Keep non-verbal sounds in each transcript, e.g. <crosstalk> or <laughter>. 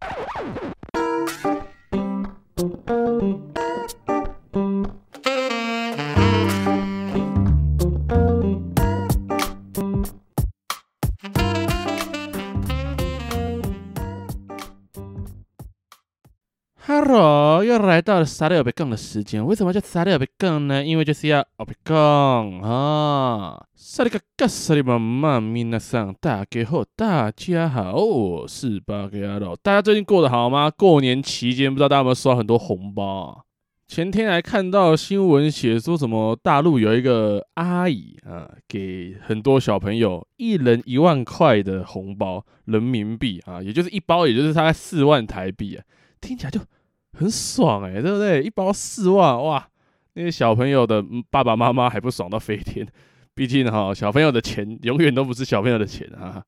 Woo! 到了沙利欧北贡的时间。为什么叫沙利欧北贡呢？因为就是要欧北贡啊！沙利卡卡沙利妈妈咪娜桑，大家好，大家好，我是巴格亚罗。大家最近过得好吗？过年期间，不知道大家有没有收到很多红包啊？前天还看到新闻写说什么大陆有一个阿姨啊，给很多小朋友一人一万块的红包人民币啊，也就是一包，也就是大概四万台币啊。听起来就很爽哎、欸，对不对？一包四万哇，那些小朋友的爸爸妈妈还不爽到飞天？<laughs> 毕竟哈，小朋友的钱永远都不是小朋友的钱啊。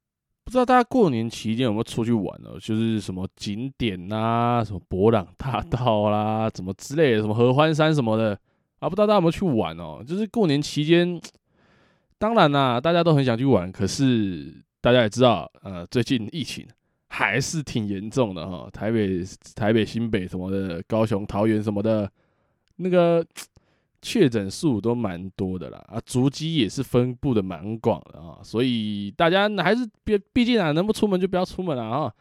不知道大家过年期间有没有出去玩哦？就是什么景点啊，什么博朗大道啦，什么之类的，什么合欢山什么的啊？不知道大家有没有去玩哦？就是过年期间，当然啦，大家都很想去玩，可是大家也知道，呃，最近疫情。还是挺严重的哈，台北、台北、新北什么的，高雄、桃园什么的，那个确诊数都蛮多的啦啊，足迹也是分布的蛮广的啊，所以大家还是别，毕竟啊，能不出门就不要出门了啊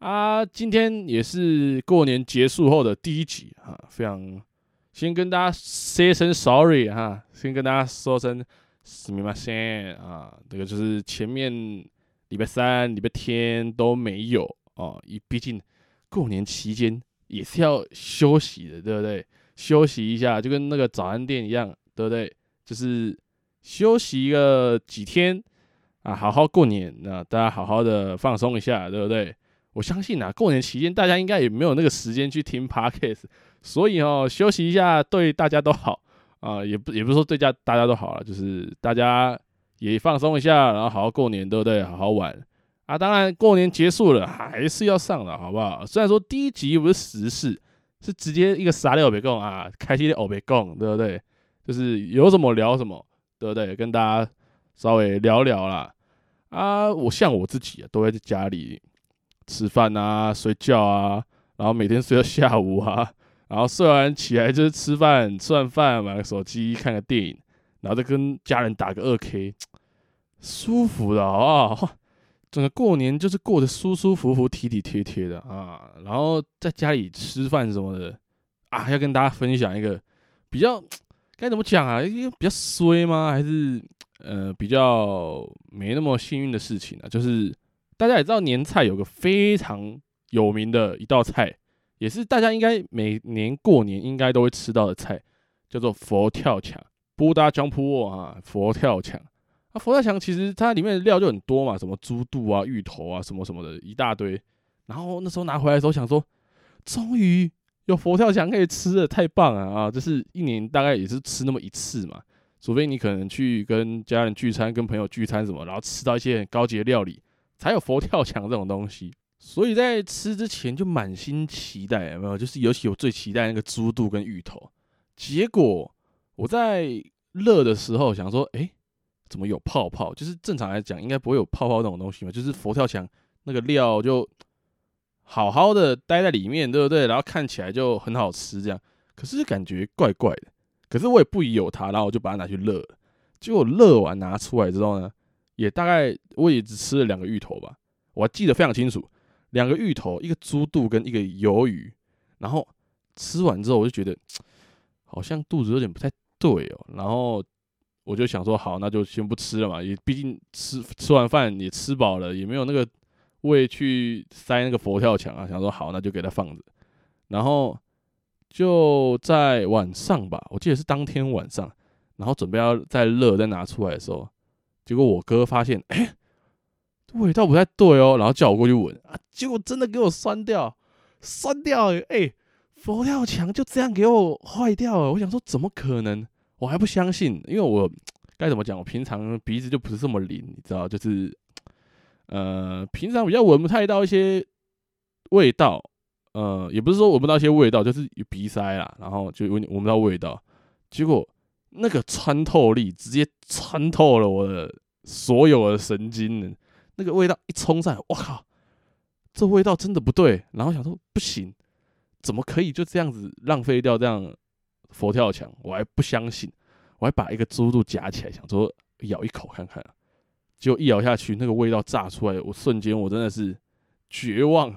啊！今天也是过年结束后的第一集啊，非常先跟大家 say 声 sorry 哈，先跟大家说声すみません啊，这个就是前面。 礼拜三、礼拜天都没有哦，因毕竟过年期间也是要休息的，对不对？休息一下，就跟那个早餐店一样，对不对？就是休息一个几天啊，好好过年，那大家好好的放松一下，对不对？我相信啊，过年期间大家应该也没有那个时间去听 Podcast，所以哦，休息一下对大家都好啊，也不也不是说对家大家都好了，就是大家。也放松一下，然后好好过年，对不对？好好玩啊！当然，过年结束了还是要上的，好不好？虽然说第一集不是时事，是直接一个沙雕欧北共啊，开心的欧北共，对不对？就是有什么聊什么，对不对？跟大家稍微聊聊啦。啊！我像我自己啊，都会在家里吃饭啊、睡觉啊，然后每天睡到下午啊，然后睡完起来就是吃饭，吃完饭玩个手机看个电影。然后再跟家人打个二 K，舒服的啊！<laughs> 整个过年就是过得舒舒服服、体体贴贴的啊。然后在家里吃饭什么的啊，要跟大家分享一个比较该怎么讲啊？一个比较衰吗？还是呃比较没那么幸运的事情啊？就是大家也知道年菜有个非常有名的一道菜，也是大家应该每年过年应该都会吃到的菜，叫做佛跳墙。布达江铺啊，佛跳墙啊，佛跳墙其实它里面的料就很多嘛，什么猪肚啊、芋头啊，什么什么的一大堆。然后那时候拿回来的时候，想说，终于有佛跳墙可以吃了，太棒了啊！就是一年大概也是吃那么一次嘛，除非你可能去跟家人聚餐、跟朋友聚餐什么，然后吃到一些很高级的料理，才有佛跳墙这种东西。所以在吃之前就满心期待，有没有？就是尤其我最期待那个猪肚跟芋头，结果。我在热的时候想说，哎、怎么有泡泡？就是正常来讲，应该不会有泡泡那种东西嘛。就是佛跳墙那个料就好好的待在里面，对不对？然后看起来就很好吃，这样。可是感觉怪怪的。可是我也不疑有它，然后我就把它拿去热了。结果热完拿出来之后呢，也大概我也只吃了两个芋头吧。我还记得非常清楚，两个芋头，一个猪肚跟一个鱿鱼。然后吃完之后，我就觉得 <tsk> 好像肚子有点不太。对哦，然后我就想说，好，那就先不吃了嘛。也毕竟吃吃完饭也吃饱了，也没有那个胃去塞那个佛跳墙啊。想说好，那就给它放着。然后就在晚上吧，我记得是当天晚上，然后准备要再热再拿出来的时候，结果我哥发现，哎，味道不太对哦，然后叫我过去闻啊，结果真的给我酸掉，酸掉，哎。佛跳墙就这样给我坏掉了，我想说怎么可能？我还不相信，因为我该怎么讲？我平常鼻子就不是这么灵，你知道，就是呃，平常比较闻不太到一些味道，呃，也不是说闻不到一些味道，就是有鼻塞啦，然后就闻闻不到味道。结果那个穿透力直接穿透了我的所有的神经，那个味道一冲上来，我靠！这味道真的不对。然后想说不行，怎么可以就这样子浪费掉这样佛跳墙？我还不相信，我还把一个猪肚夹起来，想说咬一口看看。结果一咬下去，那个味道炸出来，我瞬间我真的是绝望。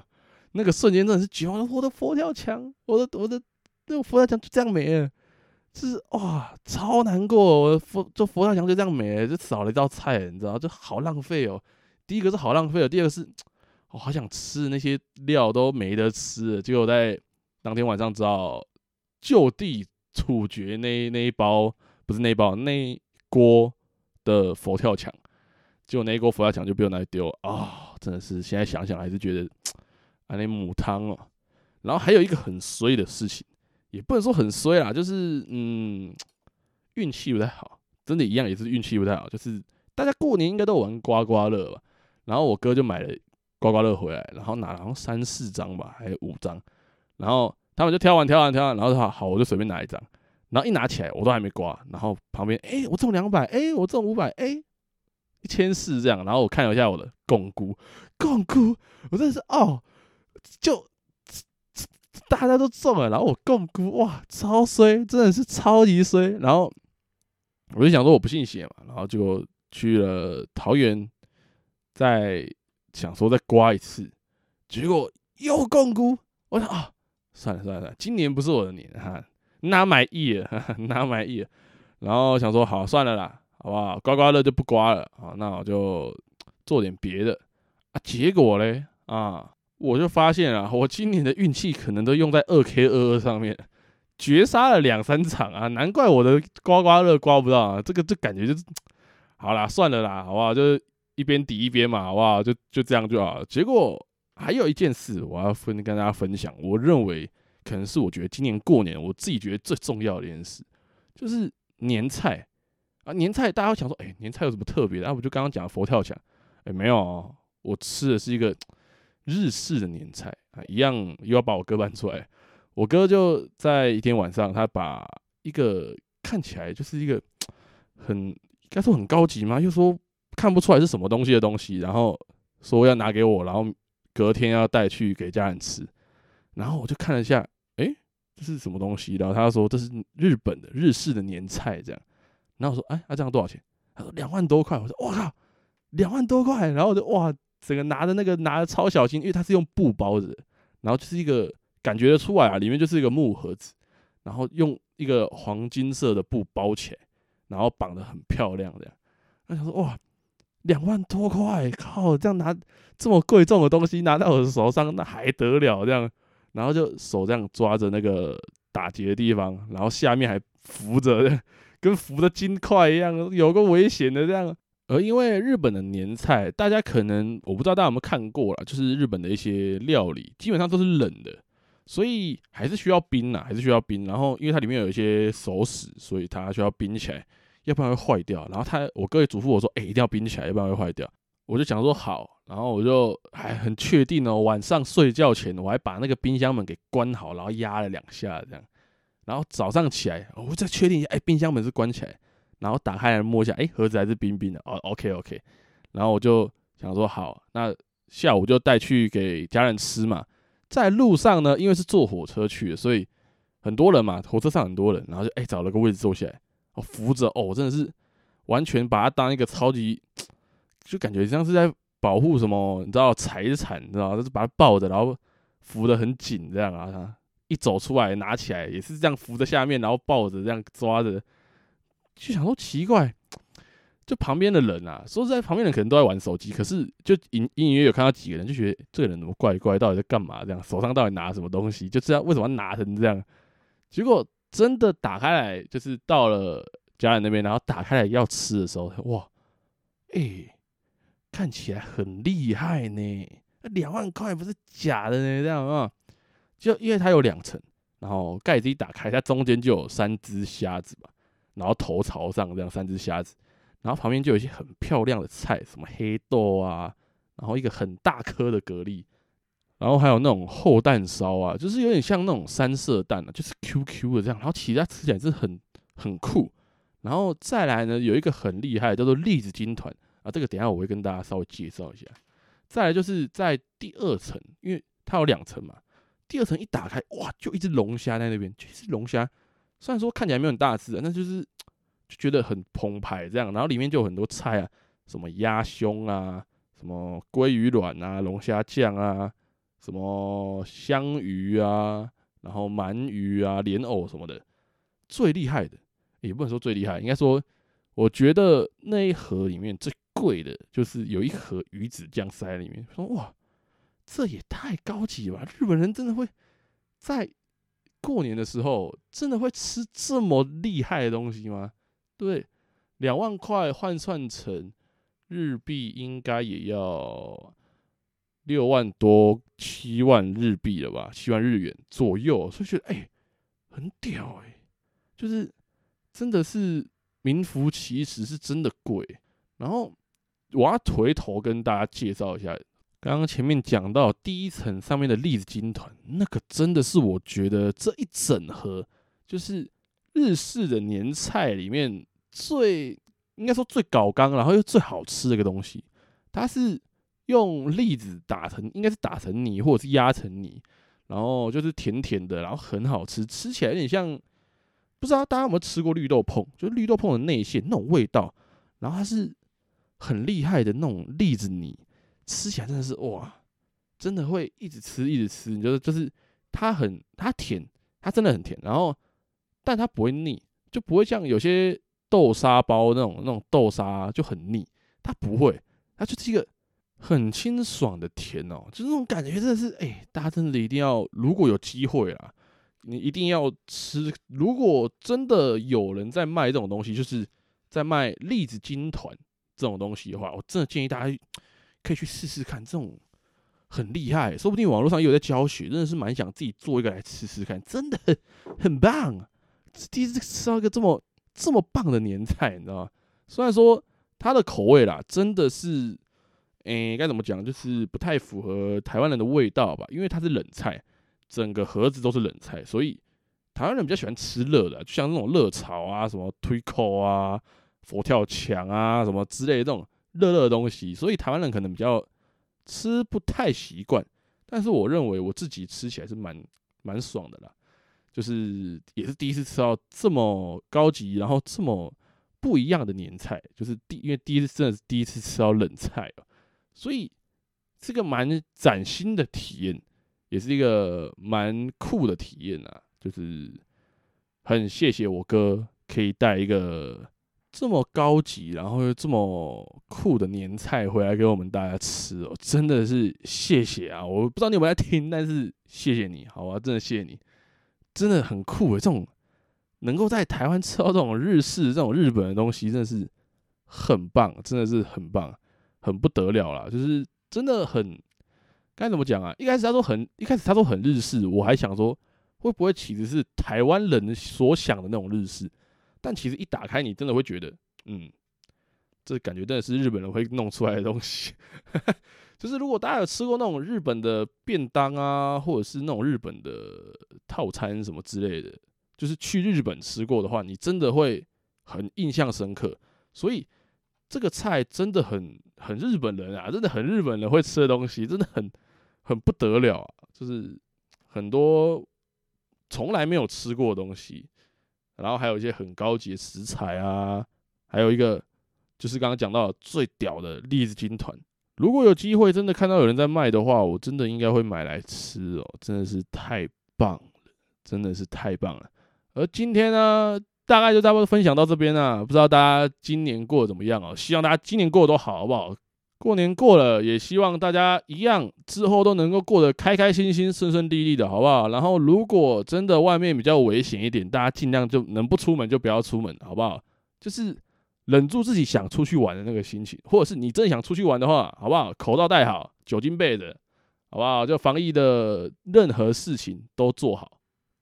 那个瞬间真的是绝望，我的佛跳墙，我的我的那个佛跳墙就这样没了，是哇，超难过，我的佛就佛跳墙就这样没了，就少了一道菜，你知道，就好浪费哦。第一个是好浪费哦，第二个是我好想吃那些料都没得吃，结果在当天晚上只好就地处决那那一包，不是那一包那一锅的佛跳墙，结果那一锅佛跳墙就被我拿去丢啊、真的是现在想想还是觉得。啊，那母汤哦，然后还有一个很衰的事情，也不能说很衰啦，就是嗯，运气不太好，真的，一样也是运气不太好。就是大家过年应该都玩刮刮乐吧，然后我哥就买了刮刮乐回来，然后拿了好像三四张吧，还有五张，然后他们就挑完挑完挑完，然后说好，我就随便拿一张，然后一拿起来我都还没刮，然后旁边哎、我中两百，哎，我中五百，哎，一千四这样，然后我看了一下我的共估，共估，我真的是哦。就大家都中了，然后我共估，哇，超衰，真的是超级衰。然后我就想说我不信邪嘛，然后就去了桃园，再想说再刮一次，结果又共估。我想啊，算了算了算，今年不是我的年哈，Not my year，Not my year。然后想说好算了啦，好不好？刮刮乐就不刮了，好，那我就做点别的啊。结果嘞啊。我就发现啊，我今年的运气可能都用在二 K 二二上面，绝杀了两三场啊，难怪我的刮刮乐刮不到啊。这个就感觉就是，好啦，算了啦，好不好？就是一边抵一边嘛，好不好？就就这样就好了。结果还有一件事，我要分跟大家分享，我认为可能是我觉得今年过年我自己觉得最重要的一件事，就是年菜啊，年菜大家想说，哎、年菜有什么特别的？啊，我就刚刚讲佛跳墙，哎、没有哦，我吃的是一个。日式的年菜啊，一样又要把我哥搬出来。我哥就在一天晚上，他把一个看起来就是一个很应该说很高级嘛，又说看不出来是什么东西的东西，然后说要拿给我，然后隔天要带去给家人吃。然后我就看了一下，哎、这是什么东西？然后他说这是日本的日式的年菜，这样。然后我说，哎、那、这样多少钱？他说两万多块。我说，哇靠，两万多块。然后我就哇。整个拿着那个拿的超小心，因为它是用布包着，然后就是一个感觉得出来啊，里面就是一个木盒子，然后用一个黄金色的布包起来，然后绑得很漂亮这样。我想说哇，两万多块，靠，这样拿这么贵重的东西拿到我的手上，那还得了这样？然后就手这样抓着那个打结的地方，然后下面还浮着，<laughs> 跟浮着金块一样，有个危险的这样。而因为日本的年菜，大家可能我不知道大家有没有看过啦，就是日本的一些料理基本上都是冷的，所以还是需要冰呐，还是需要冰。然后因为它里面有一些熟食，所以它需要冰起来，要不然会坏掉。然后他我哥也嘱咐我说，哎、一定要冰起来，要不然会坏掉。我就想说好，然后我就还很确定哦，晚上睡觉前我还把那个冰箱门给关好，然后压了两下这样。然后早上起来，我再确定一下，哎、冰箱门是关起来。然后打开来摸一下，哎，盒子还是冰冰的哦。OK OK，然后我就想说好，那下午就带去给家人吃嘛。在路上呢，因为是坐火车去的，所以很多人嘛，火车上很多人，然后就哎找了个位置坐下来，哦扶着哦，真的是完全把它当一个超级，就感觉像是在保护什么，你知道财产，你知道就是把它抱着，然后扶得很紧这样啊。一走出来拿起来也是这样扶着下面，然后抱着这样抓着。就想说奇怪，就旁边的人啊，说实在，旁边的人可能都在玩手机，可是就隐隐隐约有看到几个人，就觉得这个人怎么怪怪，到底在干嘛？这样手上到底拿什么东西？就知道为什么要拿成这样。结果真的打开来，就是到了家人那边，然后打开来要吃的时候，哇，哎、看起来很厉害呢，两万块不是假的呢，这样啊，就因为它有两层，然后盖子一打开，它中间就有三只虾子吧。然后头朝上，这样三只虾子，然后旁边就有一些很漂亮的菜，什么黑豆啊，然后一个很大颗的蛤蜊，然后还有那种厚蛋烧啊，就是有点像那种三色蛋啊，就是 QQ 的这样，然后其他吃起来是很很酷。然后再来呢，有一个很厉害的叫做栗子军团啊，这个等下我会跟大家稍微介绍一下。再来就是在第二层，因为它有两层嘛，第二层一打开，哇，就一只龙虾在那边，就一只龙虾，虽然说看起来没有很大只，但就是就觉得很澎湃这样，然后里面就有很多菜啊，什么鸭胸啊，什么鲑鱼卵啊，龙虾酱啊，什么香鱼啊，然后鳗鱼啊，莲藕什么的，最厉害的，也不能说最厉害，应该说，我觉得那一盒里面最贵的就是有一盒鱼子酱塞在里面，说哇，这也太高级了吧！日本人真的会在过年的时候真的会吃这么厉害的东西吗？对，两万块换算成日币应该也要六万多七万日币了吧，七万日元左右，所以觉得哎、很屌哎、就是真的是名副其实，是真的贵，然后。我要回头跟大家介绍一下，刚刚前面讲到第一层上面的栗子军团，那个真的是我觉得这一整盒就是日式的年菜里面最应该说最搞刚，然后又最好吃的一个东西。它是用栗子打成，应该是打成泥或者是压成泥，然后就是甜甜的，然后很好吃，吃起来有点像不知道大家有没有吃过绿豆椪，就是绿豆椪的内馅那种味道，然后它是。很厉害的那种栗子泥，吃起来真的是哇，真的会一直吃一直吃。你觉得就是它很它甜，它真的很甜。然后，但它不会腻，就不会像有些豆沙包那种那种豆沙就很腻。它不会，它就是一个很清爽的甜哦，就那种感觉真的是哎、大家真的一定要，如果有机会啊，你一定要吃。如果真的有人在卖这种东西，就是在卖栗子金团。这种东西的话，我真的建议大家可以去试试看，这种很厉害，说不定网络上也有在教学，真的是蛮想自己做一个来吃吃看，真的很很棒。第一次吃到一个这么这么棒的年菜，你知道吗？虽然说它的口味啦，真的是，诶，该怎么讲，就是不太符合台湾人的味道吧，因为它是冷菜，整个盒子都是冷菜，所以台湾人比较喜欢吃热的，就像那种热炒啊，什么推扣啊。佛跳墙啊，什么之类的这种热热的东西，所以台湾人可能比较吃不太习惯。但是我认为我自己吃起来是蛮蛮爽的啦，就是也是第一次吃到这么高级，然后这么不一样的年菜，就是第因为第一次真的是第一次吃到冷菜啊，所以这个蛮崭新的体验，也是一个蛮酷的体验啊，就是很谢谢我哥可以带一个。这么高级，然后又这么酷的年菜回来给我们大家吃哦，真的是谢谢啊！我不知道你有没有在听，但是谢谢你，好吧，真的谢谢你，真的很酷诶，这种能够在台湾吃到这种日式、这种日本的东西，真的是很棒，真的是很棒，很不得了啦，就是真的很该怎么讲啊？一开始他说很，一开始他说很日式，我还想说会不会其实是台湾人所想的那种日式。但其实一打开，你真的会觉得，嗯，这感觉真的是日本人会弄出来的东西。<laughs> 就是如果大家有吃过那种日本的便当啊，或者是那种日本的套餐什么之类的，就是去日本吃过的话，你真的会很印象深刻。所以这个菜真的很很日本人啊，真的很日本人会吃的东西，真的很很不得了啊，就是很多从来没有吃过的东西。然后还有一些很高级的食材啊，还有一个就是刚刚讲到最屌的栗子军团。如果有机会真的看到有人在卖的话，我真的应该会买来吃哦，真的是太棒了，真的是太棒了。而今天呢，大概就差不多分享到这边啊，不知道大家今年过得怎么样哦？希望大家今年过得都好，好不好？过年过了，也希望大家一样之后都能够过得开开心心、顺顺利利的，好不好？然后，如果真的外面比较危险一点，大家尽量就能不出门就不要出门，好不好？就是忍住自己想出去玩的那个心情，或者是你真的想出去玩的话，好不好？口罩戴好，酒精备着，好不好？就防疫的任何事情都做好。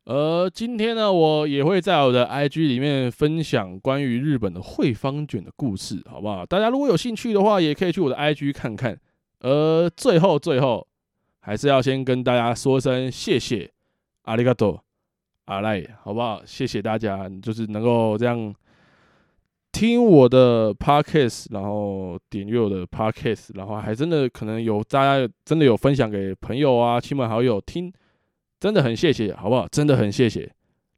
而今天呢，我也会在我的 IG 里面分享关于日本的惠方卷的故事，好不好？大家如果有兴趣的话，也可以去我的 IG 看看。而最后，最后还是要先跟大家说声谢谢，阿里嘎多，阿赖，好不好？谢谢大家，就是能够这样听我的 podcast，然后点阅我的 podcast，然后还真的可能有大家真的有分享给朋友啊、亲朋好友听，真的很谢谢，好不好？真的很谢谢。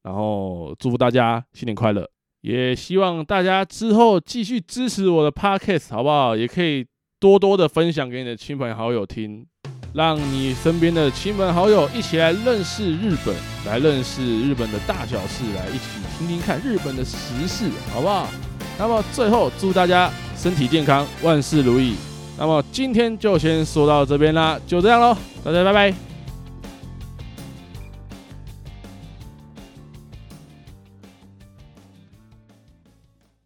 然后祝福大家新年快乐，也希望大家之后继续支持我的 podcast，好不好？也可以多多的分享给你的亲朋好友听，让你身边的亲朋好友一起来认识日本，来认识日本的大小事，来一起听听看日本的时事，好不好？那么最后祝大家身体健康，万事如意。那么今天就先说到这边啦，就这样喽，大家拜拜。